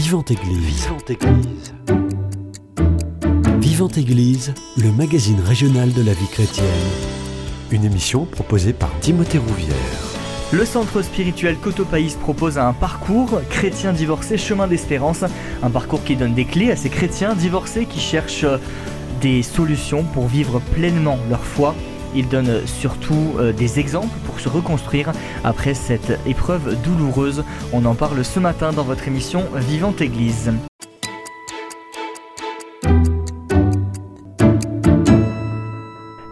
Vivante Église. Vivante Église. Vivante Église, le magazine régional de la vie chrétienne. Une émission proposée par Timothée Rouvière. Le centre spirituel Cotopaïs propose un parcours chrétien divorcé chemin d'espérance, un parcours qui donne des clés à ces chrétiens divorcés qui cherchent des solutions pour vivre pleinement leur foi. Il donne surtout euh, des exemples pour se reconstruire après cette épreuve douloureuse. On en parle ce matin dans votre émission Vivante Église.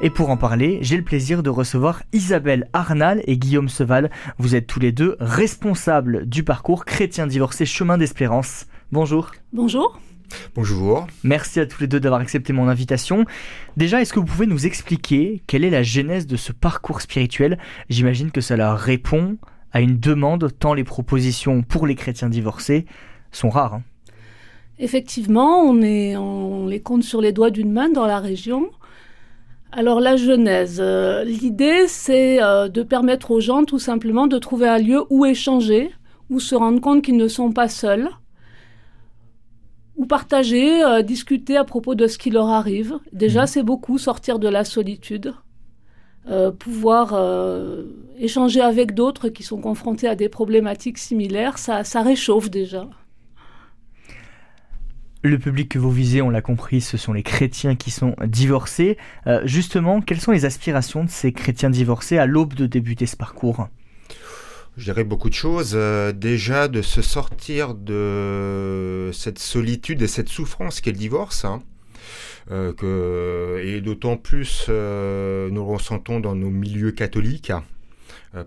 Et pour en parler, j'ai le plaisir de recevoir Isabelle Arnal et Guillaume Seval. Vous êtes tous les deux responsables du parcours Chrétien divorcé Chemin d'Espérance. Bonjour. Bonjour. Bonjour. Merci à tous les deux d'avoir accepté mon invitation. Déjà, est-ce que vous pouvez nous expliquer quelle est la genèse de ce parcours spirituel? J'imagine que cela répond à une demande tant les propositions pour les chrétiens divorcés sont rares. Hein. Effectivement, on, est, on les compte sur les doigts d'une main dans la région. Alors la genèse, euh, l'idée c'est euh, de permettre aux gens tout simplement de trouver un lieu où échanger, où se rendre compte qu'ils ne sont pas seuls, ou partager, euh, discuter à propos de ce qui leur arrive. Déjà, mhm. c'est beaucoup sortir de la solitude, euh, pouvoir euh, échanger avec d'autres qui sont confrontés à des problématiques similaires, ça, ça réchauffe déjà. Le public que vous visez, on l'a compris, ce sont les chrétiens qui sont divorcés. justement, quelles sont les aspirations de ces chrétiens divorcés à l'aube de débuter ce parcours? Je dirais beaucoup de choses. Euh, déjà, de se sortir de cette solitude et cette souffrance qu'est le divorce. Hein. Euh, que, et d'autant plus, euh, nous ressentons dans nos milieux catholiques,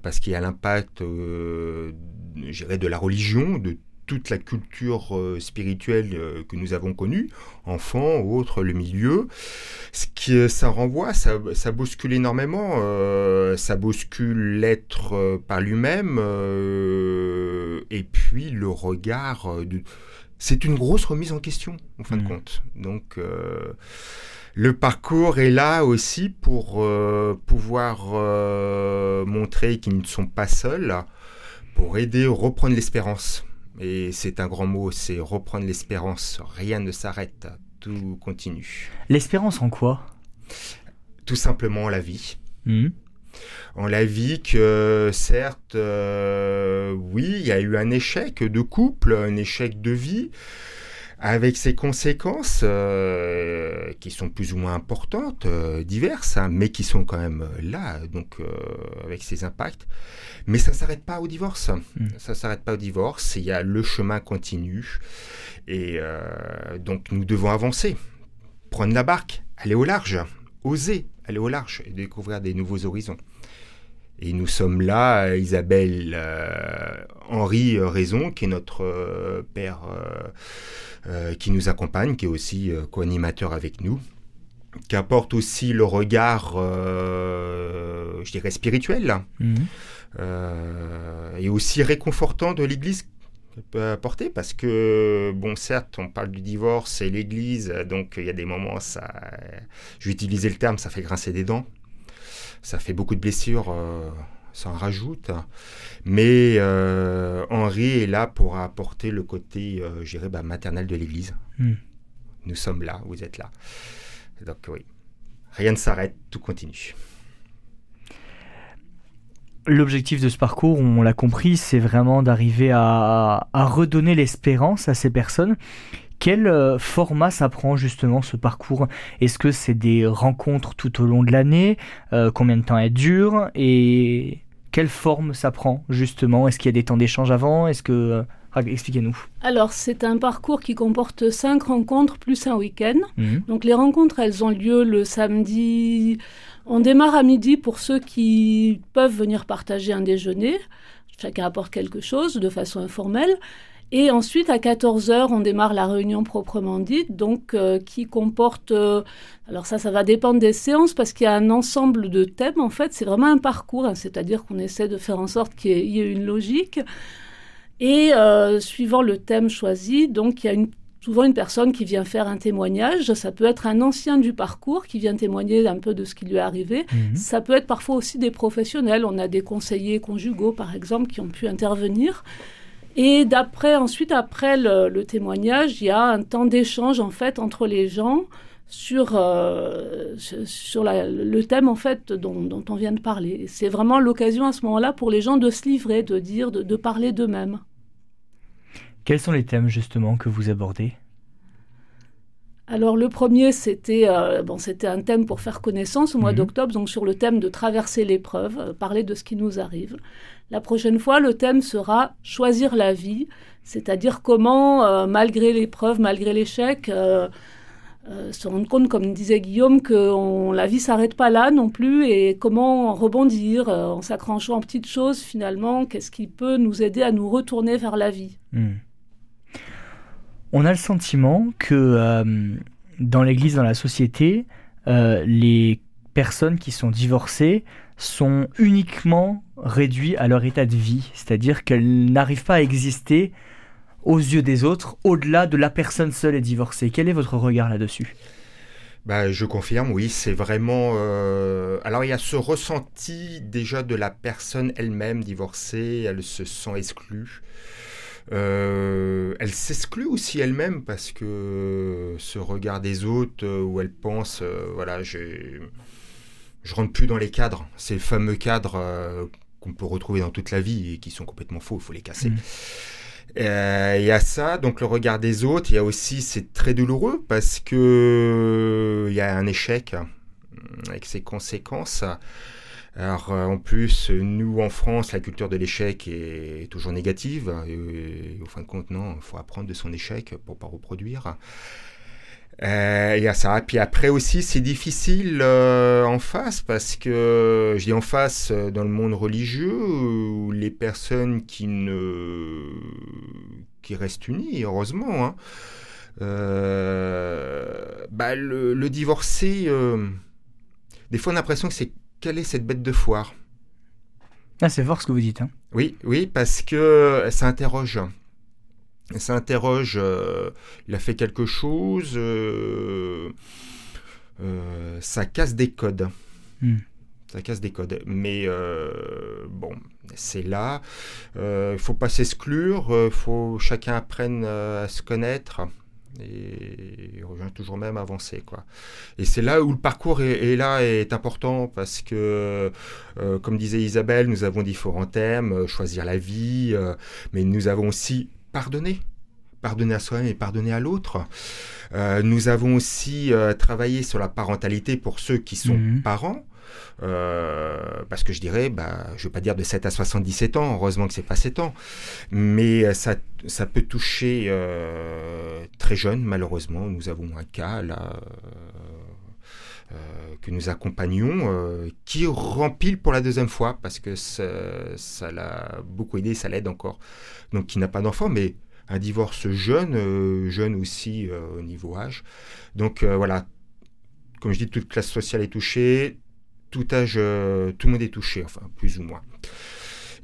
parce qu'il y a l'impact, de la religion, de toute la culture euh, spirituelle euh, que nous avons connue, enfants, autres, le milieu. Ce qui euh, ça renvoie, ça, bouscule énormément, ça bouscule l'être par lui-même, et puis le regard. De... C'est une grosse remise en question, en fin de mmh. compte. Donc le parcours est là aussi pour pouvoir montrer qu'ils ne sont pas seuls, pour aider à reprendre l'espérance. Et c'est un grand mot, c'est reprendre l'espérance. Rien ne s'arrête, tout continue. L'espérance en quoi? Tout simplement en la vie. Hmm. En la vie que certes, euh, oui, il y a eu un échec de couple, un échec de vie, avec ses conséquences euh, qui sont plus ou moins importantes, euh, diverses, hein, mais qui sont quand même là, donc avec ses impacts. Mais ça ne s'arrête pas au divorce. Hmm. Ça ne s'arrête pas au divorce. Il y a le chemin continu. Et euh, donc nous devons avancer. Prendre la barque, aller au large, oser aller au large et découvrir des nouveaux horizons. Et nous sommes là, Isabelle euh, Henri euh, Raison, qui est notre père qui nous accompagne, qui est aussi co-animateur avec nous, qui apporte aussi le regard, je dirais, spirituel. Hmm. Euh, et aussi réconfortant de l'Église peut apporter parce que bon certes on parle du divorce et l'Église donc il y a des moments ça utiliser le terme ça fait grincer des dents ça fait beaucoup de blessures euh, ça en rajoute. Mais euh, Henri est là pour apporter le côté je dirais bah, maternel de l'Église. Hmm. nous sommes là vous êtes là. Donc oui. Rien ne s'arrête tout continue. L'objectif de ce parcours, on l'a compris, c'est vraiment d'arriver à, redonner l'espérance à ces personnes. Quel euh, format ça prend justement ce parcours? Est-ce que c'est des rencontres tout au long de l'année? Euh, Combien de temps elles durent? Et quelle forme ça prend justement? Est-ce qu'il y a des temps d'échange avant? Est-ce que euh, Expliquez-nous. Alors, c'est un parcours qui comporte cinq rencontres plus un week-end. Mhm. Donc, les rencontres, elles ont lieu le samedi on démarre à midi pour ceux qui peuvent venir partager un déjeuner. Chacun apporte quelque chose de façon informelle. Et ensuite, à 14h, on démarre la réunion proprement dite, donc euh, qui comporte... Euh, alors ça, ça va dépendre des séances parce qu'il y a un ensemble de thèmes, en fait. C'est vraiment un parcours, hein, c'est-à-dire qu'on essaie de faire en sorte qu'il y, ait une logique. Et euh, suivant le thème choisi, donc il y a une souvent une personne qui vient faire un témoignage. Ça peut être un ancien du parcours qui vient témoigner un peu de ce qui lui est arrivé. Mhm. Ça peut être parfois aussi des professionnels. On a des conseillers conjugaux, par exemple, qui ont pu intervenir. Et d'après, ensuite, après le, témoignage, il y a un temps d'échange en fait entre les gens sur, euh, sur le thème en fait dont, on vient de parler. C'est vraiment l'occasion à ce moment-là pour les gens de se livrer, de dire, de parler d'eux-mêmes. Quels sont les thèmes justement que vous abordez? Alors le premier, c'était euh, bon, c'était un thème pour faire connaissance au mois mhm. d'octobre, donc sur le thème de traverser l'épreuve, euh, parler de ce qui nous arrive. La prochaine fois, le thème sera choisir la vie, c'est-à-dire comment, euh, malgré l'épreuve, malgré l'échec, se rendre compte, comme disait Guillaume, que la vie s'arrête pas là non plus, et comment rebondir en s'accrochant en petites choses finalement, qu'est-ce qui peut nous aider à nous retourner vers la vie. Hmm on a le sentiment que euh, dans l'Église, dans la société, euh, les personnes qui sont divorcées sont uniquement réduites à leur état de vie, c'est-à-dire qu'elles n'arrivent pas à exister aux yeux des autres au-delà de la personne seule et divorcée. Quel est votre regard là-dessus? Bah, je confirme, oui, c'est vraiment... Euh, alors il y a ce ressenti déjà de la personne elle-même divorcée, elle se sent exclue. Euh, elle s'exclut aussi elle-même parce que ce regard des autres euh, où elle pense, euh, voilà, je rentre plus dans les cadres, ces fameux cadres qu'on peut retrouver dans toute la vie et qui sont complètement faux, il faut les casser. Mmh. Il y a ça, donc le regard des autres. Il y a aussi, c'est très douloureux parce que il y a un échec avec ses conséquences. Alors euh, en plus, nous en France, la culture de l'échec est toujours négative. Et, au fin de compte, non, il faut apprendre de son échec pour pas reproduire. Euh, il y a ça. Puis après aussi, c'est difficile euh, en face parce que je dis en face dans le monde religieux où les personnes qui ne qui restent unies, heureusement, hein, bah, le, le divorcé, des fois on a l'impression que c'est quelle est cette bête de foire? Ah, C'est fort ce que vous dites. Hein. Oui, oui, parce que ça interroge. Ça interroge, euh, il a fait quelque chose, euh, euh, ça casse des codes. Hmm. Ça casse des codes. Mais bon, c'est là. Il ne faut pas s'exclure, il faut chacun apprenne à se connaître et revient toujours même avancer quoi. Et c'est là où le parcours est, là est important parce que euh, comme disait Isabelle, nous avons différents thèmes, euh, choisir la vie, euh, mais nous avons aussi pardonner, pardonner à soi-même et pardonner à l'autre. nous avons aussi travaillé sur la parentalité pour ceux qui sont mhm. parents. Euh, parce que je dirais, bah, je ne vais pas dire de 7 à 77 ans, heureusement que c'est pas 7 ans, mais ça, ça peut toucher euh, très jeune, malheureusement. Nous avons un cas là. Euh, que nous accompagnons, qui rempile pour la deuxième fois, parce que ça l'a beaucoup aidé, ça l'aide encore. Donc, qui n'a pas d'enfant, mais un divorce jeune, jeune aussi au niveau âge. Donc, voilà, comme je dis, toute classe sociale est touchée, tout âge, euh, tout le monde est touché, enfin plus ou moins.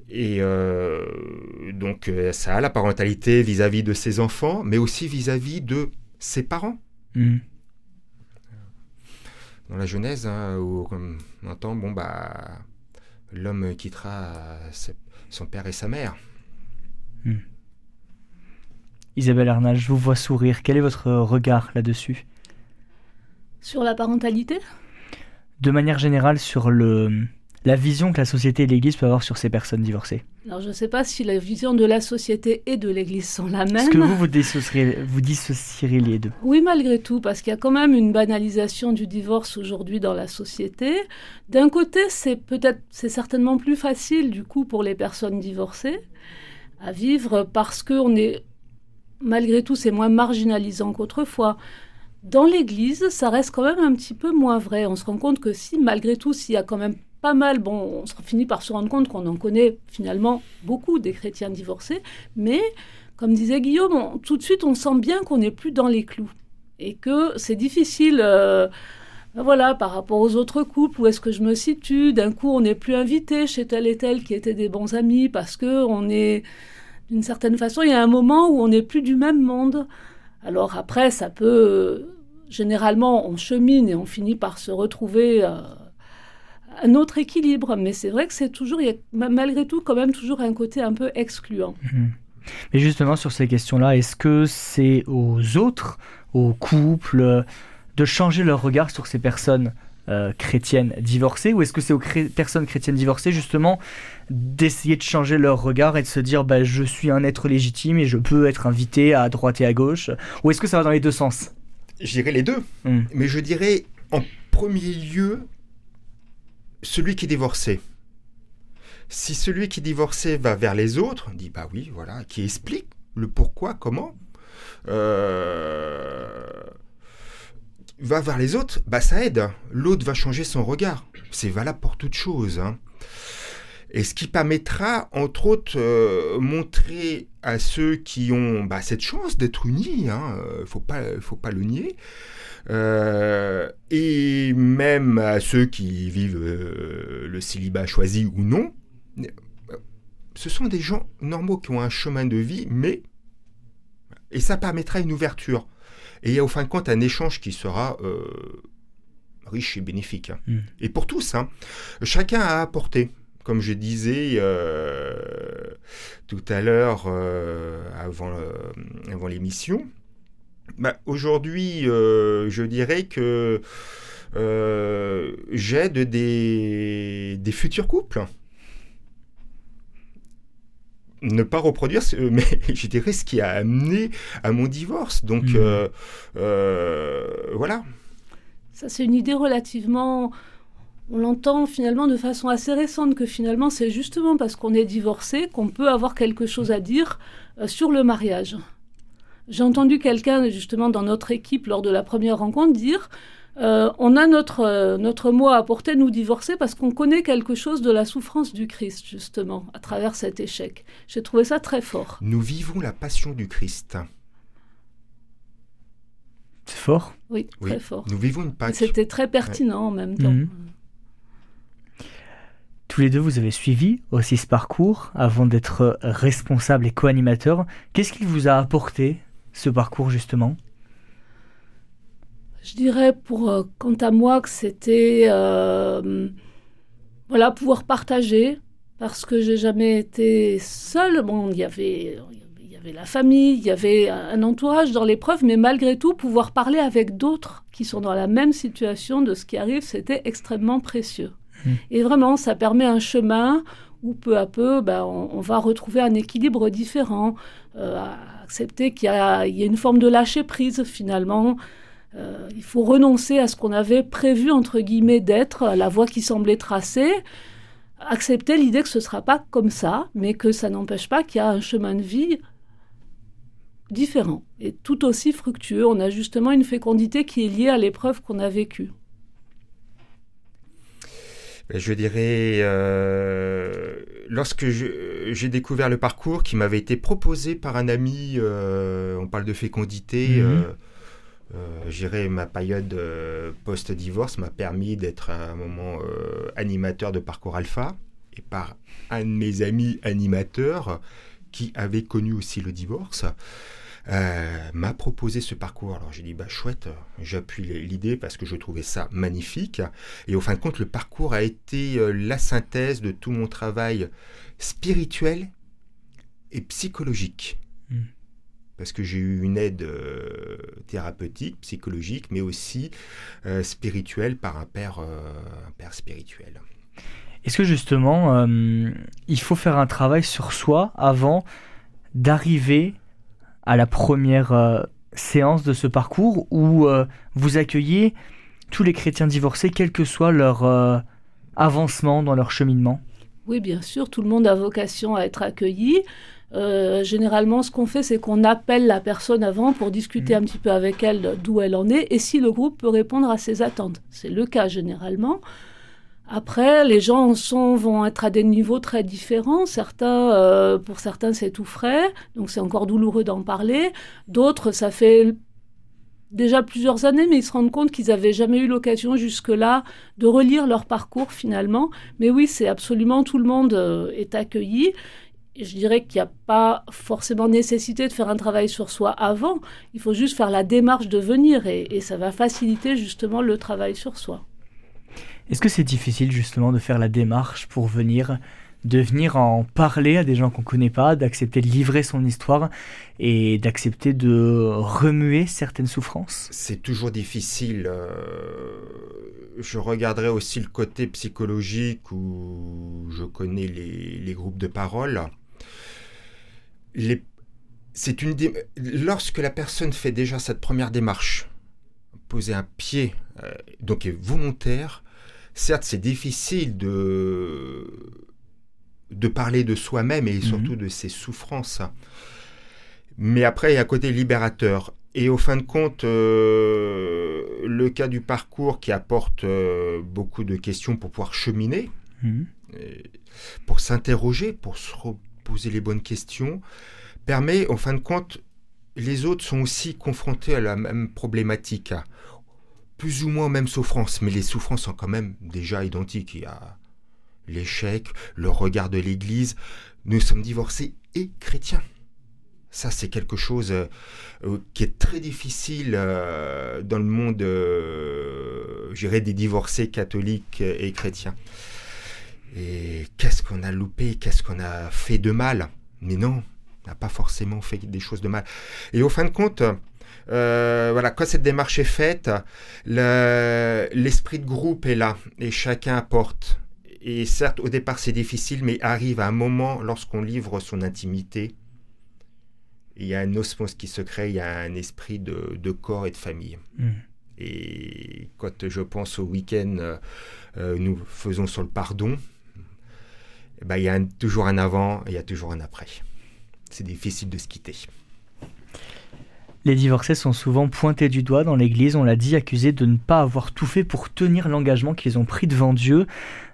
Et euh, donc euh, ça a la parentalité vis-à-vis de ses enfants, mais aussi vis-à-vis de ses parents. Hmm. Dans la Genèse, hein, où on entend, bon bah, l'homme quittera son père et sa mère. Hmm. Isabelle Arnal, je vous vois sourire. Quel est votre regard là-dessus? Sur la parentalité? De manière générale sur le, la vision que la société et l'Église peuvent avoir sur ces personnes divorcées Alors je ne sais pas si la vision de la société et de l'Église sont la même. Est-ce que vous vous dissocierez, vous les deux Oui, malgré tout, parce qu'il y a quand même une banalisation du divorce aujourd'hui dans la société. D'un côté, c'est peut-être, c'est certainement plus facile du coup pour les personnes divorcées à vivre parce que on est, malgré tout, c'est moins marginalisant qu'autrefois. Dans l'Église, ça reste quand même un petit peu moins vrai. On se rend compte que si, malgré tout, s'il y a quand même pas mal, bon, on finit par se rendre compte qu'on en connaît finalement beaucoup des chrétiens divorcés, mais comme disait Guillaume, tout de suite on sent bien qu'on n'est plus dans les clous et que c'est difficile. Euh, ben voilà, par rapport aux autres couples, où est-ce que je me situe? D'un coup, on n'est plus invité chez tel et tel qui étaient des bons amis parce que on est, d'une certaine façon, il y a un moment où on n'est plus du même monde. Alors après, ça peut généralement, on chemine et on finit par se retrouver euh, un autre équilibre. Mais c'est vrai que c'est toujours, y a malgré tout quand même toujours un côté un peu excluant. Mhm. Mais justement, sur ces questions-là, est-ce que c'est aux autres, aux couples, de changer leur regard sur ces personnes euh, chrétiennes divorcées? Ou est-ce que c'est aux personnes chrétiennes divorcées justement d'essayer de changer leur regard et de se dire bah, je suis un être légitime et je peux être invité à droite et à gauche? Ou est-ce que ça va dans les deux sens? Je dirais les deux, hmm. mais je dirais en premier lieu celui qui est divorcé. Si celui qui est divorcé va vers les autres, dit bah oui, voilà, qui explique le pourquoi, comment, euh, va vers les autres, bah ça aide. L'autre va changer son regard. C'est valable pour toute chose. Hein. Et ce qui permettra, entre autres, euh, montrer à ceux qui ont bah, cette chance d'être unis, il hein, ne faut pas, faut pas le nier, euh, et même à ceux qui vivent euh, le célibat choisi ou non, ce sont des gens normaux qui ont un chemin de vie, mais... Et ça permettra une ouverture. Et il y a au fin de compte un échange qui sera euh, riche et bénéfique. Hein. Hmm. Et pour tous, hein. chacun a apporté. Comme je disais euh, tout à l'heure euh, avant, avant l'émission, bah, aujourd'hui, je dirais que j'aide des, des futurs couples ne pas reproduire, mais je dirais ce qui a amené à mon divorce. Donc mmh. euh, euh, voilà. Ça, c'est une idée relativement. On l'entend finalement de façon assez récente que finalement c'est justement parce qu'on est divorcé qu'on peut avoir quelque chose à dire euh, sur le mariage. J'ai entendu quelqu'un justement dans notre équipe lors de la première rencontre dire euh, on a notre, euh, notre mot à apporter, nous divorcer, parce qu'on connaît quelque chose de la souffrance du Christ, justement, à travers cet échec. J'ai trouvé ça très fort. Nous vivons la passion du Christ. C'est fort? Oui, très fort. Nous vivons une passion. C'était très pertinent en même temps. Mhm. Tous les deux, vous avez suivi aussi ce parcours avant d'être responsable et co-animateur. Qu'est-ce qu'il vous a apporté, ce parcours, justement? Je dirais pour euh, quant à moi que c'était euh, voilà pouvoir partager parce que j'ai jamais été seule. Bon, il y avait il y avait la famille, il y avait un entourage dans l'épreuve, mais malgré tout pouvoir parler avec d'autres qui sont dans la même situation de ce qui arrive, c'était extrêmement précieux. Mmh. Et vraiment, ça permet un chemin où peu à peu, ben, on, va retrouver un équilibre différent, euh, accepter qu'il y, y, a une forme de lâcher prise finalement. Euh, il faut renoncer à ce qu'on avait prévu, entre guillemets, d'être, la voie qui semblait tracée, accepter l'idée que ce ne sera pas comme ça, mais que ça n'empêche pas qu'il y a un chemin de vie différent et tout aussi fructueux. On a justement une fécondité qui est liée à l'épreuve qu'on a vécue. Ben, je dirais, euh, lorsque j'ai découvert le parcours qui m'avait été proposé par un ami, euh, on parle de fécondité, mhm. Euh, ma période post-divorce m'a permis d'être à un moment animateur de Parcours Alpha et par un de mes amis animateurs qui avait connu aussi le divorce. M'a proposé ce parcours. Alors j'ai dit bah chouette, j'appuie l'idée parce que je trouvais ça magnifique. Et au fin de compte, le parcours a été la synthèse de tout mon travail spirituel et psychologique. Hmm parce que j'ai eu une aide euh, thérapeutique, psychologique, mais aussi euh, spirituelle par un père, euh, un père spirituel. Est-ce que justement, il faut faire un travail sur soi avant d'arriver à la première séance de ce parcours où vous accueillez tous les chrétiens divorcés, quel que soit leur avancement dans leur cheminement? Oui, bien sûr, tout le monde a vocation à être accueilli. Euh, généralement, ce qu'on fait, c'est qu'on appelle la personne avant pour discuter mmh. un petit peu avec elle d'où elle en est et si le groupe peut répondre à ses attentes. C'est le cas généralement. Après, les gens sont, vont être à des niveaux très différents. Certains, euh, pour certains, c'est tout frais, donc c'est encore douloureux d'en parler. D'autres, ça fait déjà plusieurs années, mais ils se rendent compte qu'ils n'avaient jamais eu l'occasion jusque-là de relire leur parcours finalement. Mais oui, c'est absolument tout le monde euh, est accueilli je dirais qu'il n'y a pas forcément nécessité de faire un travail sur soi avant. Il faut juste faire la démarche de venir et, ça va faciliter justement le travail sur soi. Est-ce que c'est difficile justement de faire la démarche pour venir de venir en parler à des gens qu'on ne connaît pas, d'accepter de livrer son histoire et d'accepter de remuer certaines souffrances? C'est toujours difficile. Euh, je regarderai aussi le côté psychologique où je connais les, groupes de parole. c'est une lorsque la personne fait déjà cette première démarche, poser un pied, euh, donc est volontaire, certes c'est difficile de de parler de soi-même et surtout mhm. de ses souffrances. Mais après, il y a un côté libérateur. Et au fin de compte, euh, le cas du parcours qui apporte euh, beaucoup de questions pour pouvoir cheminer, mhm. pour s'interroger, pour se poser les bonnes questions, permet, au fin de compte, les autres sont aussi confrontés à la même problématique, plus ou moins même souffrance, mais les souffrances sont quand même déjà identiques. Il y a l'échec, le regard de l'Église. Nous sommes divorcés et chrétiens. Ça, c'est quelque chose euh, euh, qui est très difficile euh, dans le monde, j'irais, des divorcés catholiques et chrétiens. Et qu'est-ce qu'on a loupé, qu'est-ce qu'on a fait de mal? Mais non, on n'a pas forcément fait des choses de mal. Et au fin de compte, voilà, quand cette démarche est faite, l'esprit de groupe est là et chacun apporte. Et certes, au départ, c'est difficile, mais arrive à un moment, lorsqu'on livre son intimité, il y a un osmose qui se crée, il y a un esprit de, corps et de famille. Mm. Et quand je pense au week-end, euh, euh, nous faisons sur le pardon, eh ben, il y a toujours un avant et il y a toujours un après. C'est difficile de se quitter. Les divorcés sont souvent pointés du doigt dans l'Église, on l'a dit, accusés de ne pas avoir tout fait pour tenir l'engagement qu'ils ont pris devant Dieu.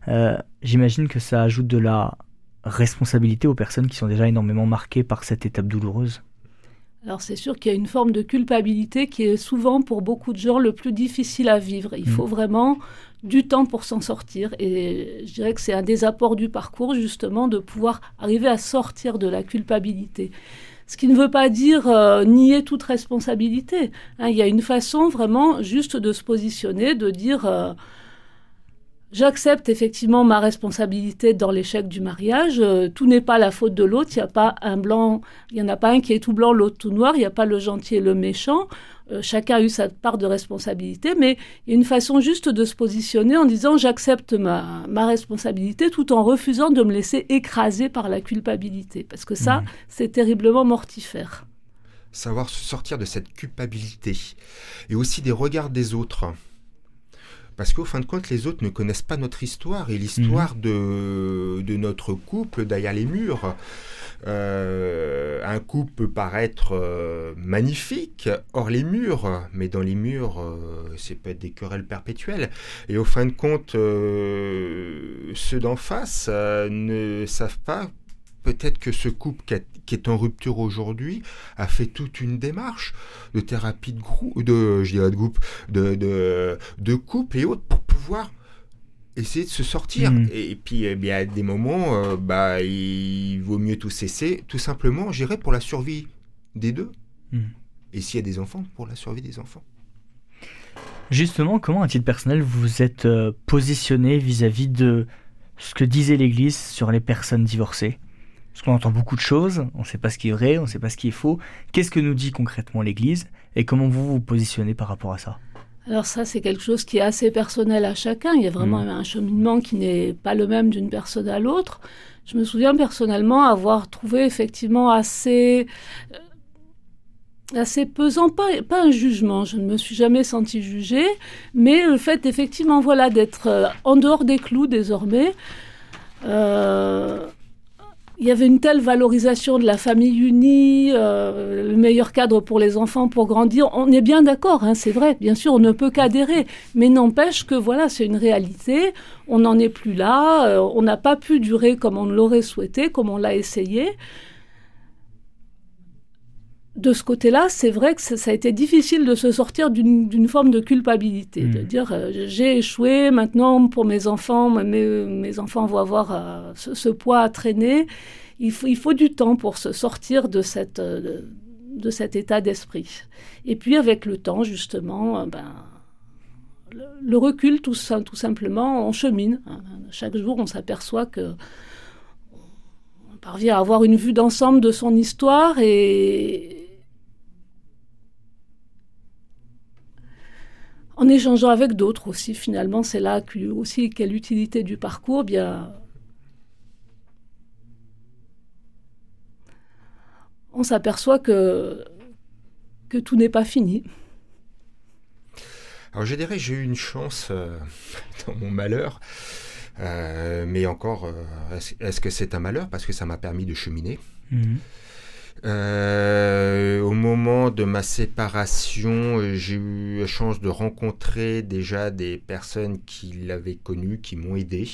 Euh, j'imagine que ça ajoute de la responsabilité aux personnes qui sont déjà énormément marquées par cette étape douloureuse. Alors c'est sûr qu'il y a une forme de culpabilité qui est souvent pour beaucoup de gens le plus difficile à vivre. Il mm. faut vraiment du temps pour s'en sortir. Et je dirais que c'est un des apports du parcours justement de pouvoir arriver à sortir de la culpabilité. Ce qui ne veut pas dire euh, nier toute responsabilité. Hein. il y a une façon vraiment juste de se positionner, de dire... Euh, J'accepte effectivement ma responsabilité dans l'échec du mariage. Euh, tout n'est pas la faute de l'autre. Il n'y a pas un blanc, il y en a pas un qui est tout blanc, l'autre tout noir. Il n'y a pas le gentil et le méchant. Euh, chacun a eu sa part de responsabilité, mais il y a une façon juste de se positionner en disant j'accepte ma, ma responsabilité tout en refusant de me laisser écraser par la culpabilité. Parce que ça, mmh. c'est terriblement mortifère. Savoir se sortir de cette culpabilité et aussi des regards des autres. Parce qu'au fin de compte, les autres ne connaissent pas notre histoire et l'histoire mhm. de, de, notre couple derrière les murs. Euh, un couple peut paraître euh, magnifique hors les murs, mais dans les murs, euh, c'est peut-être des querelles perpétuelles. Et au fin de compte, ceux d'en face ne savent pas peut-être que ce couple qui, est en rupture aujourd'hui a fait toute une démarche de thérapie de groupe, de, de de, de, couple et autres pour pouvoir essayer de se sortir. Mm. Et, puis, eh bien, à des moments, euh, bah, il vaut mieux tout cesser, tout simplement, j'irai pour la survie des deux. Mm. Et s'il y a des enfants, pour la survie des enfants. Justement, comment, à titre personnel, vous êtes euh, positionné vis-à-vis de ce que disait l'Église sur les personnes divorcées? Parce qu'on entend beaucoup de choses, on ne sait pas ce qui est vrai, on ne sait pas ce qui est faux. Qu'est-ce que nous dit concrètement l'Église et comment vous vous positionnez par rapport à ça? Alors ça, c'est quelque chose qui est assez personnel à chacun. Il y a vraiment mmh. un cheminement qui n'est pas le même d'une personne à l'autre. Je me souviens personnellement avoir trouvé effectivement assez euh, assez pesant, pas, pas un jugement, je ne me suis jamais senti jugée, mais le fait effectivement voilà, d'être euh, en dehors des clous désormais, euh, il y avait une telle valorisation de la famille unie, euh, le meilleur cadre pour les enfants pour grandir. On est bien d'accord, hein, c'est vrai. Bien sûr, on ne peut qu'adhérer, mais n'empêche que voilà, c'est une réalité. On n'en est plus là. Euh, on n'a pas pu durer comme on l'aurait souhaité, comme on l'a essayé de ce côté-là, c'est vrai que ça a été difficile de se sortir d'une forme de culpabilité, de hmm. dire euh, j'ai échoué, maintenant pour mes enfants, mes, enfants vont avoir euh, ce, poids à traîner. Il faut, il faut du temps pour se sortir de, cette, euh, de, cet état d'esprit. Et puis avec le temps, justement, ben, le, recul, tout, tout simplement, on chemine. Chaque jour, on s'aperçoit que parvient à avoir une vue d'ensemble de son histoire et en échangeant avec d'autres aussi finalement c'est là aussi quelle utilité du parcours bien on s'aperçoit que que tout n'est pas fini. Alors je dirais j'ai eu une chance euh, dans mon malheur, euh, mais encore, euh, est-ce que c'est un malheur? Parce que ça m'a permis de cheminer. Mhm. au moment de ma séparation, j'ai eu la chance de rencontrer déjà des personnes qui l'avaient connu, qui m'ont aidé,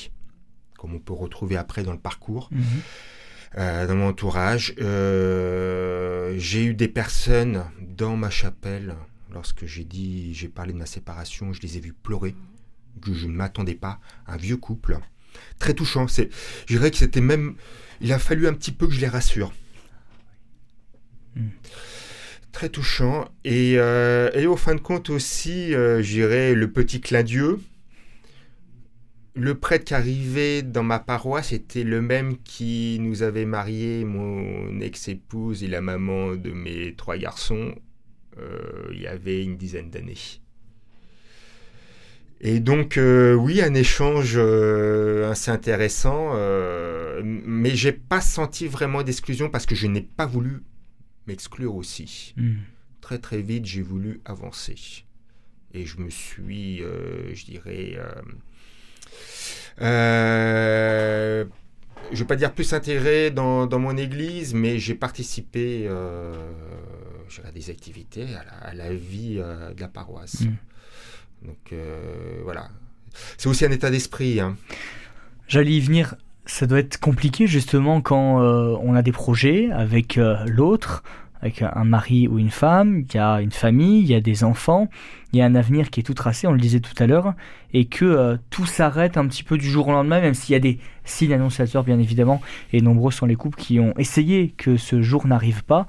comme on peut retrouver après dans le parcours. Mhm. dans mon entourage. j'ai eu des personnes dans ma chapelle lorsque j'ai dit, j'ai parlé de ma séparation, je les ai vus pleurer, que je ne m'attendais pas, un vieux couple, très touchant. C'est, je dirais que c'était même, il a fallu un petit peu que je les rassure. Hmm. Très touchant. Et, euh, et, au fin de compte aussi, euh, je dirais le petit clin d'yeux. Le prêtre qui arrivait dans ma paroisse était le même qui nous avait marié, mon ex-épouse et la maman de mes trois garçons, euh, il y avait une dizaine d'années. Et donc, euh, oui, un échange assez intéressant, mais j'ai pas senti vraiment d'exclusion parce que je n'ai pas voulu m'exclure aussi. Hmm. Très, très vite, j'ai voulu avancer. Et je me suis, je dirais, je ne vais pas dire plus intégré dans, dans mon église, mais j'ai participé euh, à des activités, à la, vie euh, de la paroisse. Mm. Donc euh, voilà. C'est aussi un état d'esprit. Hein. J'allais y venir. Ça doit être compliqué justement quand euh, on a des projets avec l'autre, avec un mari ou une femme, il y a une famille, il y a des enfants, il y a un avenir qui est tout tracé, on le disait tout à l'heure, et que euh, tout s'arrête un petit peu du jour au lendemain, même s'il y a des signes annonciateurs bien évidemment, et nombreux sont les couples qui ont essayé que ce jour n'arrive pas,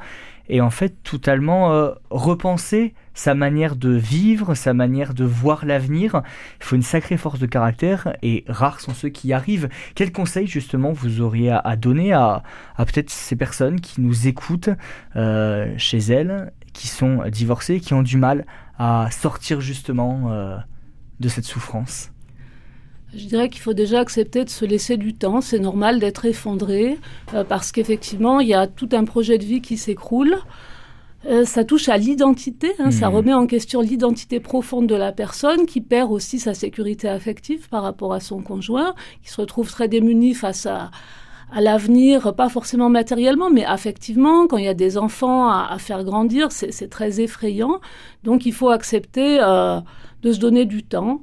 et en fait totalement euh, repenser sa manière de vivre, sa manière de voir l'avenir. Il faut une sacrée force de caractère et rares sont ceux qui y arrivent. Quel conseil justement vous auriez à, donner à, peut-être ces personnes qui nous écoutent euh, chez elles, qui sont divorcées, qui ont du mal à sortir justement euh, de cette souffrance? Je dirais qu'il faut déjà accepter de se laisser du temps. C'est normal d'être effondré euh, parce qu'effectivement, il y a tout un projet de vie qui s'écroule. Euh, ça touche à l'identité, hein, ça hmm. remet en question l'identité profonde de la personne qui perd aussi sa sécurité affective par rapport à son conjoint, qui se retrouve très démuni face à, à l'avenir, pas forcément matériellement, mais affectivement, quand il y a des enfants à, faire grandir, c'est très effrayant. Donc il faut accepter euh, de se donner du temps.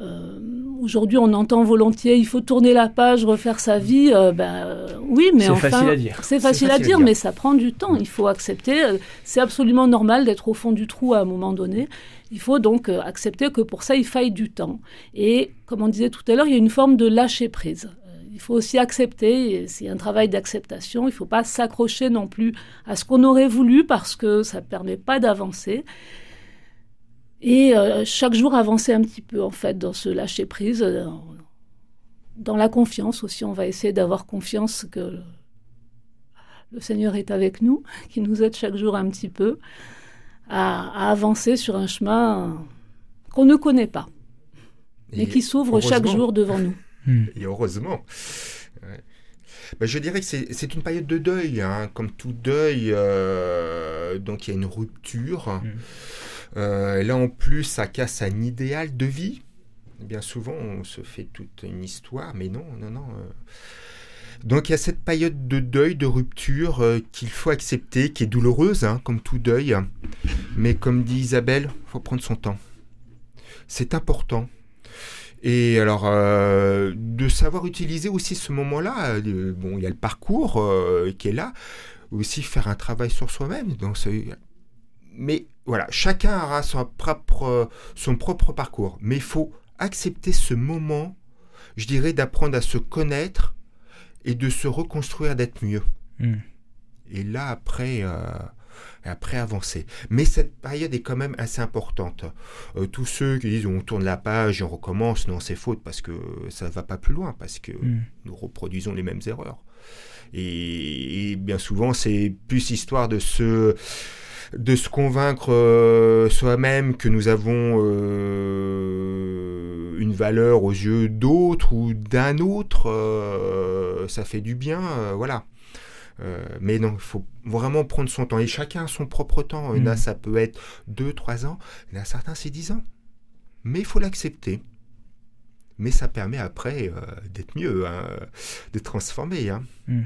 Euh, aujourd'hui, on entend volontiers, il faut tourner la page, refaire sa vie. Euh, ben, euh, oui, mais enfin, c'est facile à dire. C'est facile, à, dire, mais ça prend du temps. Il faut accepter. c'est absolument normal d'être au fond du trou à un moment donné. Il faut donc accepter que pour ça, il faille du temps. Et comme on disait tout à l'heure, il y a une forme de lâcher prise. Il faut aussi accepter, c'est un travail d'acceptation, il ne faut pas s'accrocher non plus à ce qu'on aurait voulu parce que ça ne permet pas d'avancer. Et euh, chaque jour avancer un petit peu en fait dans ce lâcher prise, euh, dans la confiance aussi. On va essayer d'avoir confiance que le, Seigneur est avec nous, qui nous aide chaque jour un petit peu à, avancer sur un chemin qu'on ne connaît pas, mais qui s'ouvre chaque jour devant nous. Hmm. Et heureusement. Ben, je dirais que c'est une période de deuil, hein. comme tout deuil, euh, donc il y a une rupture. Hmm. Euh, là, en plus, ça casse un idéal de vie. Bien souvent, on se fait toute une histoire, mais non, non, non. Euh. Donc il y a cette période de deuil, de rupture euh, qu'il faut accepter, qui est douloureuse, hein, comme tout deuil. Mais comme dit Isabelle, faut prendre son temps. C'est important. Et alors, de savoir utiliser aussi ce moment-là, bon, il y a le parcours qui est là, aussi faire un travail sur soi-même. Mais voilà, chacun aura son propre, son propre parcours. Mais il faut accepter ce moment, je dirais, d'apprendre à se connaître et de se reconstruire, d'être mieux. Hmm. Et là, après, euh, après avancer. Mais cette période est quand même assez importante. Euh, tous ceux qui disent on tourne la page et on recommence, non, c'est faute parce que ça ne va pas plus loin, parce que hmm. nous reproduisons les mêmes erreurs. Et, bien souvent, c'est plus histoire de se de se convaincre euh, soi-même que nous avons euh, une valeur aux yeux d'autres ou d'un autre, ça fait du bien, voilà. Euh, mais non, il faut vraiment prendre son temps. Et chacun a son propre temps. Là, mm. ça peut être 2, 3 ans. Il y en a certains, c'est 10 ans. Mais il faut l'accepter. Mais ça permet après euh, d'être mieux, hein, de transformer. Hein. Mm.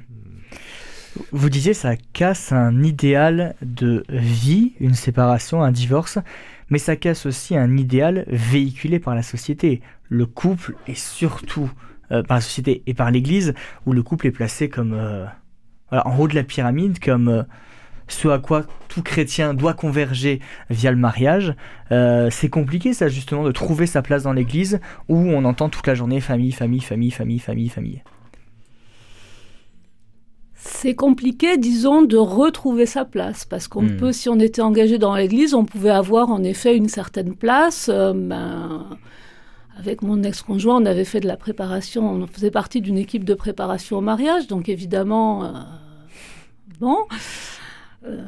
Vous disiez, ça casse un idéal de vie, une séparation, un divorce, mais ça casse aussi un idéal véhiculé par la société. Le couple et surtout euh, par la société et par l'Église, où le couple est placé comme en haut de la pyramide, comme euh, ce à quoi tout chrétien doit converger via le mariage. Euh, c'est compliqué ça justement de trouver sa place dans l'église où on entend toute la journée famille, famille, famille, famille, famille, famille. C'est compliqué, disons, de retrouver sa place, parce qu'on hmm. peut, si on était engagé dans l'Église, on pouvait avoir en effet une certaine place. Euh, ben, avec mon ex-conjoint, on avait fait de la préparation, on faisait partie d'une équipe de préparation au mariage, donc évidemment, bon. Euh,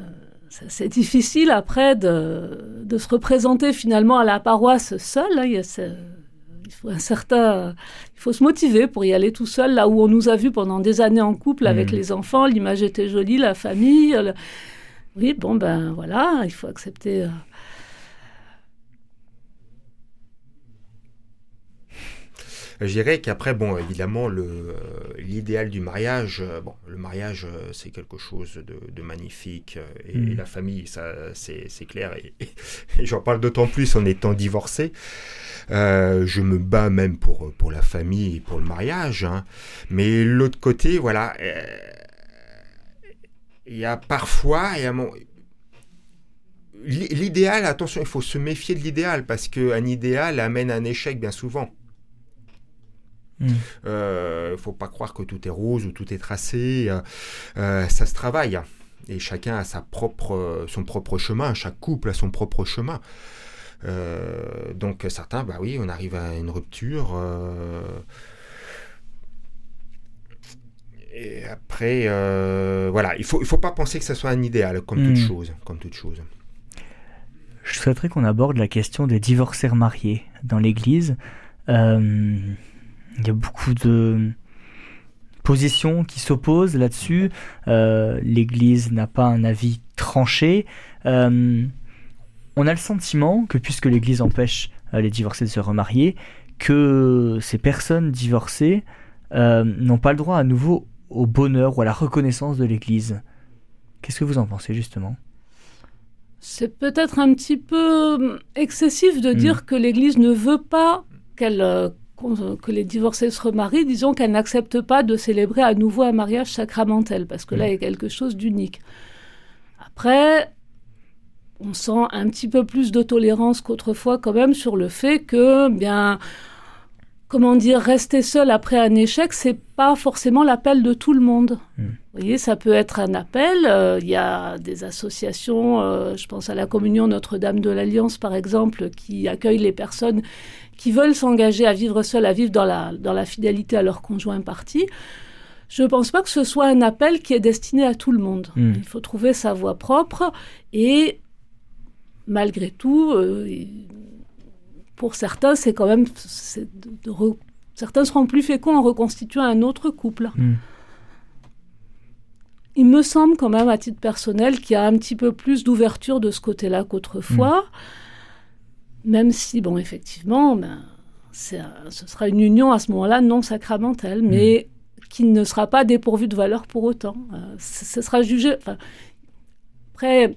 c'est difficile après de, se représenter finalement à la paroisse seul. Hein. il, faut un certain, il faut se motiver pour y aller tout seul, là où on nous a vus pendant des années en couple avec mmh. les enfants, l'image était jolie, la famille. Oui, bon ben voilà, il faut accepter. Euh, Je dirais qu'après, bon, évidemment, euh, l'idéal du mariage, euh, bon, le mariage, euh, c'est quelque chose de, magnifique. Et, mm. la famille, ça, c'est, clair. Et, j'en parle d'autant plus en étant divorcé. je me bats même pour, pour la famille et pour le mariage. Hein. Mais l'autre côté, voilà, il y a parfois, l'idéal, attention, il faut se méfier de l'idéal parce qu'un idéal amène un échec bien souvent. Il hmm. ne euh, faut pas croire que tout est rose ou tout est tracé. Euh, euh, ça se travaille. Et chacun a sa propre, son propre chemin. Chaque couple a son propre chemin. donc certains, bah oui, on arrive à une rupture. et après, voilà, il faut, il faut pas penser que ça soit un idéal, comme toute hmm. chose, comme toute chose. Je souhaiterais qu'on aborde la question des divorcés mariés dans l'Église. Il y a beaucoup de positions qui s'opposent là-dessus. Euh, L'Église n'a pas un avis tranché. Euh, on a le sentiment que puisque l'Église empêche euh, les divorcés de se remarier, que ces personnes divorcées n'ont pas le droit à nouveau au bonheur ou à la reconnaissance de l'Église. Qu'est-ce que vous en pensez justement? C'est peut-être un petit peu excessif de hmm. dire que l'Église ne veut pas qu'elle que les divorcés se remarient, disons qu'elles n'acceptent pas de célébrer à nouveau un mariage sacramentel, parce que là, il y a quelque chose d'unique. Après, on sent un petit peu plus de tolérance qu'autrefois quand même sur le fait que, bien, comment dire, rester seul après un échec, c'est pas forcément l'appel de tout le monde. Hmm. Vous voyez, ça peut être un appel. Euh, il y a des associations, euh, je pense à la Communion Notre-Dame de l'Alliance par exemple, qui accueillent les personnes qui veulent s'engager à vivre seuls, à vivre dans la, dans la fidélité à leur conjoint parti. Je ne pense pas que ce soit un appel qui est destiné à tout le monde. Hmm. Il faut trouver sa voie propre et malgré tout, euh, pour certains, c'est quand même. certains seront plus féconds en reconstituant un autre couple. Hmm. Il me semble quand même, à titre personnel, qu'il y a un petit peu plus d'ouverture de ce côté-là qu'autrefois. Hmm. Même si, bon, effectivement, ben, ce sera une union à ce moment-là non sacramentelle, mm. mais qui ne sera pas dépourvue de valeur pour autant. Euh, ce sera jugé. après,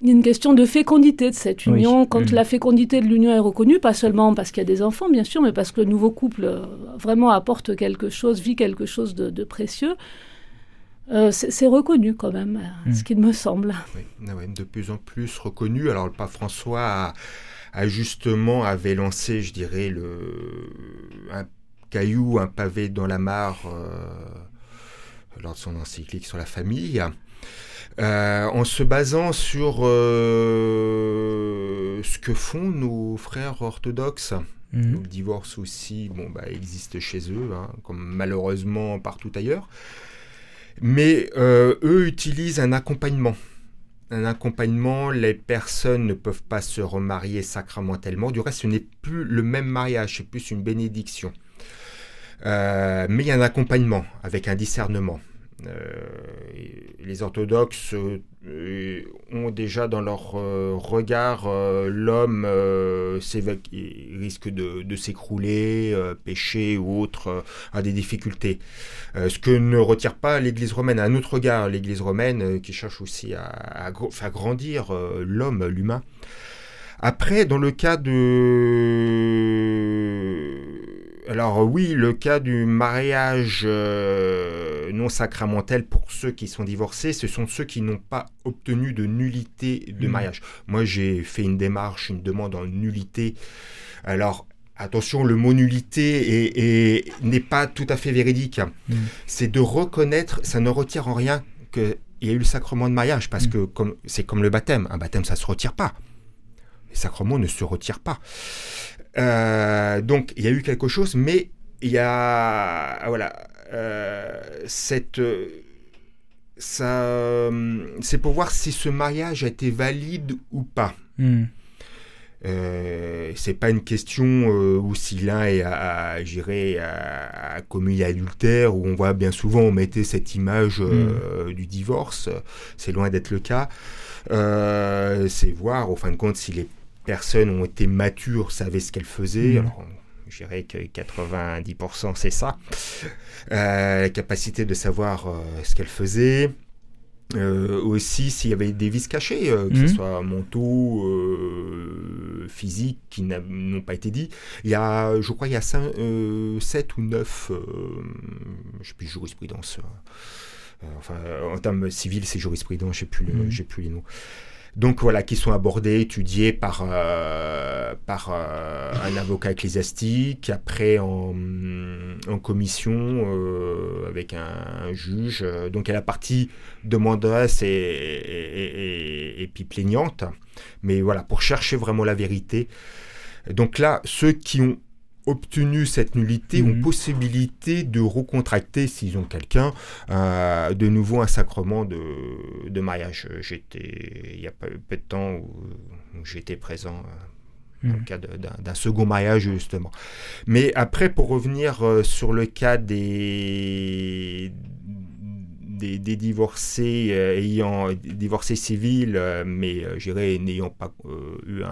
il y a une question de fécondité de cette union. Quand mm. la fécondité de l'union est reconnue, pas seulement parce qu'il y a des enfants, bien sûr, mais parce que le nouveau couple euh, vraiment apporte quelque chose, vit quelque chose de précieux, euh, c'est reconnu quand même, euh, ce hmm. qu'il me semble. Oui, de plus en plus reconnu. Alors le pape François a, justement avait lancé, je dirais, le, un caillou, un pavé dans la mare. lors de son encyclique sur la famille. en se basant sur ce que font nos frères orthodoxes. Mhm. Le divorce aussi bon, bah, existe chez eux, hein, comme malheureusement partout ailleurs. Mais eux utilisent un accompagnement un accompagnement, les personnes ne peuvent pas se remarier sacramentellement. Du reste, ce n'est plus le même mariage, c'est plus une bénédiction. Euh, mais il y a un accompagnement avec un discernement. Euh, les orthodoxes euh, ont déjà dans leur regard l'homme risque de, s'écrouler, pécher ou autre, a des difficultés. ce que ne retire pas l'Église romaine. Un autre regard, l'Église romaine qui cherche aussi à faire grandir l'homme, l'humain. Après, dans le cas de alors oui, le cas du mariage euh, non sacramentel pour ceux qui sont divorcés, ce sont ceux qui n'ont pas obtenu de nullité de mmh. mariage. Moi, j'ai fait une démarche, une demande en nullité. Alors, attention, le mot nullité n'est pas tout à fait véridique. Mmh. C'est de reconnaître, ça ne retire en rien qu'il y a eu le sacrement de mariage, parce mmh. que c'est comme le baptême. Un baptême, ça ne se retire pas. Les sacrements ne se retirent pas. Euh, donc il y a eu quelque chose, mais il y a voilà euh, cette ça c'est pour voir si ce mariage a été valide ou pas. Hmm. Euh, c'est pas une question euh, où si l'un est à, à, à, commis adultère, où on voit bien souvent on mettait cette image hmm. du divorce, c'est loin d'être le cas. c'est voir au fin de compte si les personnes ont été matures, savaient ce qu'elles faisaient. Mmh. Alors, je dirais que 90% c'est ça. Euh, la capacité de savoir euh, ce qu'elles faisaient. Euh, aussi s'il y avait des vices cachés, que ce mmh. soit mentaux, physiques, qui n'ont pas été dits. Il y a, je crois, il y a 5, 7 ou 9, je sais plus, jurisprudence. enfin, en termes civils, c'est jurisprudence, je sais plus, mmh. j'ai plus les noms donc voilà, qui sont abordés, étudiés par, euh, par euh, un avocat ecclésiastique, après en, commission euh, avec un, juge. Donc il y a la partie demanderesse et, et, et, puis plaignante, mais voilà, pour chercher vraiment la vérité. Donc là, ceux qui ont obtenu cette nullité ont mhm. possibilité de recontracter, s'ils ont quelqu'un, euh, de nouveau un sacrement de, de mariage. J'étais, il y a peu, de temps où, j'étais présent. Euh, dans le mhm. cas d'un second mariage, justement. Mais après, pour revenir euh, sur le cas des, des, divorcés euh, ayant divorcé civil, euh, mais euh, j'irais n'ayant pas eu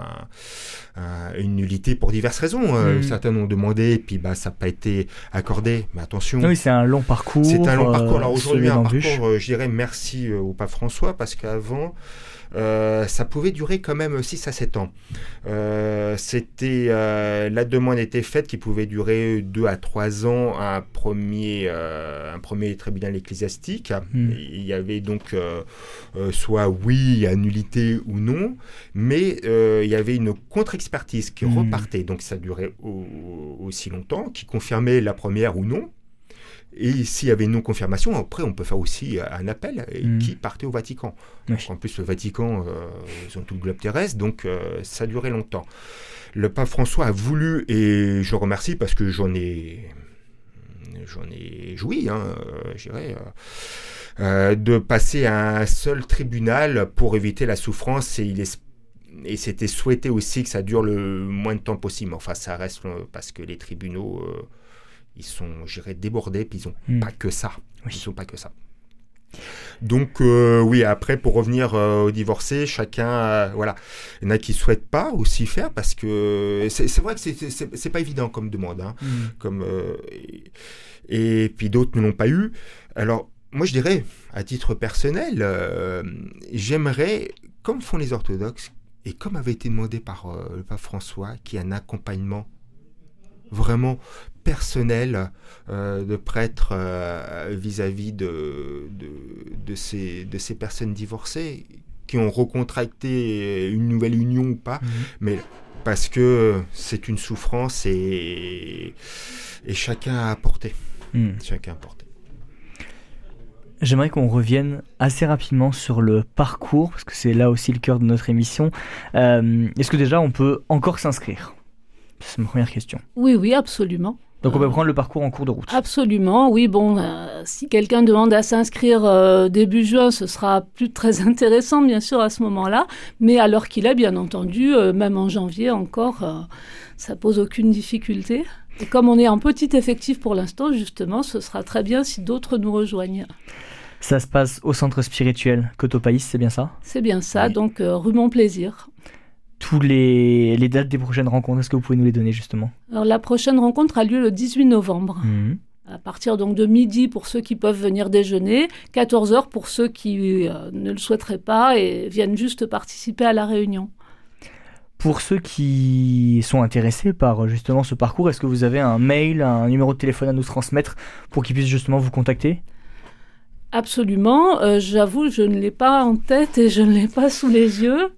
une nullité pour diverses raisons. Hmm. Certains ont demandé, et puis bah, ça n'a pas été accordé. Mais attention. Oui, c'est un long parcours. C'est un long parcours. Alors aujourd'hui, un parcours, je dirais merci au pape François, parce qu'avant, ça pouvait durer quand même 6 à 7 ans. Euh, c'était euh, la demande était faite qui pouvait durer 2 à 3 ans un premier, un premier tribunal ecclésiastique. Hmm. Il y avait donc soit oui, nullité ou non, mais il y avait une contre-expertise qui hmm. repartait. Donc ça durait aussi longtemps, qui confirmait la première ou non. Et s'il y avait une non-confirmation, après, on peut faire aussi un appel mm. qui partait au Vatican. En plus, le Vatican, euh, ils ont tout le globe terrestre, donc euh, ça durait longtemps. Le pape François a voulu, et je remercie parce que j'en ai, j'en ai joui, hein, euh, de passer à un seul tribunal pour éviter la souffrance et il et c'était souhaité aussi que ça dure le moins de temps possible. Enfin, ça reste parce que les tribunaux ils sont, j'irais, débordés, puis ils n'ont hmm. pas que ça. Ils sont pas que ça. Donc euh, oui, après pour revenir euh, au divorcé, chacun, euh, voilà, il y en a qui souhaitent pas aussi faire parce que c'est vrai que c'est pas évident comme demande, hein, hmm. comme et, puis d'autres ne l'ont pas eu. Alors moi je dirais, à titre personnel, j'aimerais, comme font les orthodoxes et comme avait été demandé par le pape François, qui y un accompagnement vraiment personnel euh, de prêtre euh, vis-à-vis de, de, ces, de ces personnes divorcées qui ont recontracté une nouvelle union ou pas, mhm. mais parce que c'est une souffrance et, et chacun a apporté. Mhm. Chacun a apporté. j'aimerais qu'on revienne assez rapidement sur le parcours, parce que c'est là aussi le cœur de notre émission. Euh, est-ce que déjà on peut encore s'inscrire? C'est ma première question. Oui, oui, absolument. Donc on peut prendre le parcours en cours de route. Absolument, oui. Bon, euh, si quelqu'un demande à s'inscrire euh, début juin, ce sera plus très intéressant, bien sûr, à ce moment-là. Mais alors qu'il est, bien entendu, même en janvier encore, ça pose aucune difficulté. Et comme on est en petit effectif pour l'instant, justement, ce sera très bien si d'autres nous rejoignent. Ça se passe au centre spirituel Cotopaïs, c'est bien ça? C'est bien ça, donc euh, rue Mon Plaisir. Tous les, les, dates des prochaines rencontres, est-ce que vous pouvez nous les donner justement? Alors la prochaine rencontre a lieu le 18 novembre. Mhm. À partir donc de midi pour ceux qui peuvent venir déjeuner, 14 heures pour ceux qui euh, ne le souhaiteraient pas et viennent juste participer à la réunion. Pour ceux qui sont intéressés par justement ce parcours, est-ce que vous avez un mail, un numéro de téléphone à nous transmettre pour qu'ils puissent justement vous contacter? Absolument. Euh, j'avoue, je ne l'ai pas en tête et je ne l'ai pas sous les yeux.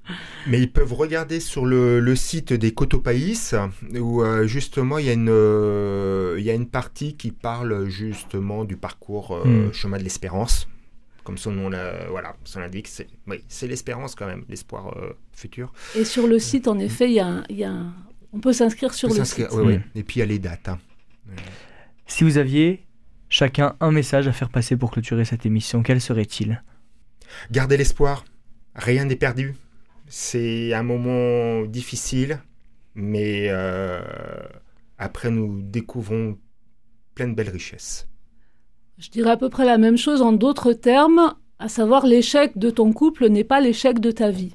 Mais ils peuvent regarder sur le, site des Cotopaïs où euh, justement il y, a une, euh, il y a une partie qui parle justement du parcours hmm. chemin de l'espérance comme son nom voilà, son indique, c'est oui, l'espérance quand même, l'espoir euh, futur. Et sur le site, en effet, il y a, y a on peut s'inscrire sur le site. Oui, oui. Et puis il y a les dates. Hein. Si vous aviez chacun un message à faire passer pour clôturer cette émission, quel serait-il? Gardez l'espoir, rien n'est perdu. C'est un moment difficile, mais euh, après nous découvrons plein de belles richesses. Je dirais à peu près la même chose en d'autres termes, à savoir l'échec de ton couple n'est pas l'échec de ta vie.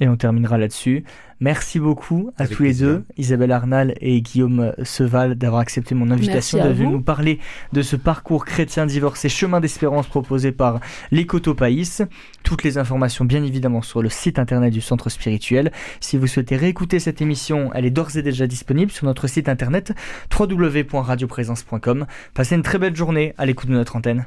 Et on terminera là-dessus. Merci beaucoup à tous les deux, Isabelle Arnal et Guillaume Seval, d'avoir accepté mon invitation, de venir nous parler de ce parcours chrétien divorcé Chemin d'Espérance proposé par l'Ecoto Païs. Toutes les informations, bien évidemment, sur le site internet du Centre Spirituel. Si vous souhaitez réécouter cette émission, elle est d'ores et déjà disponible sur notre site internet www.radioprésence.com. Passez une très belle journée à l'écoute de notre antenne.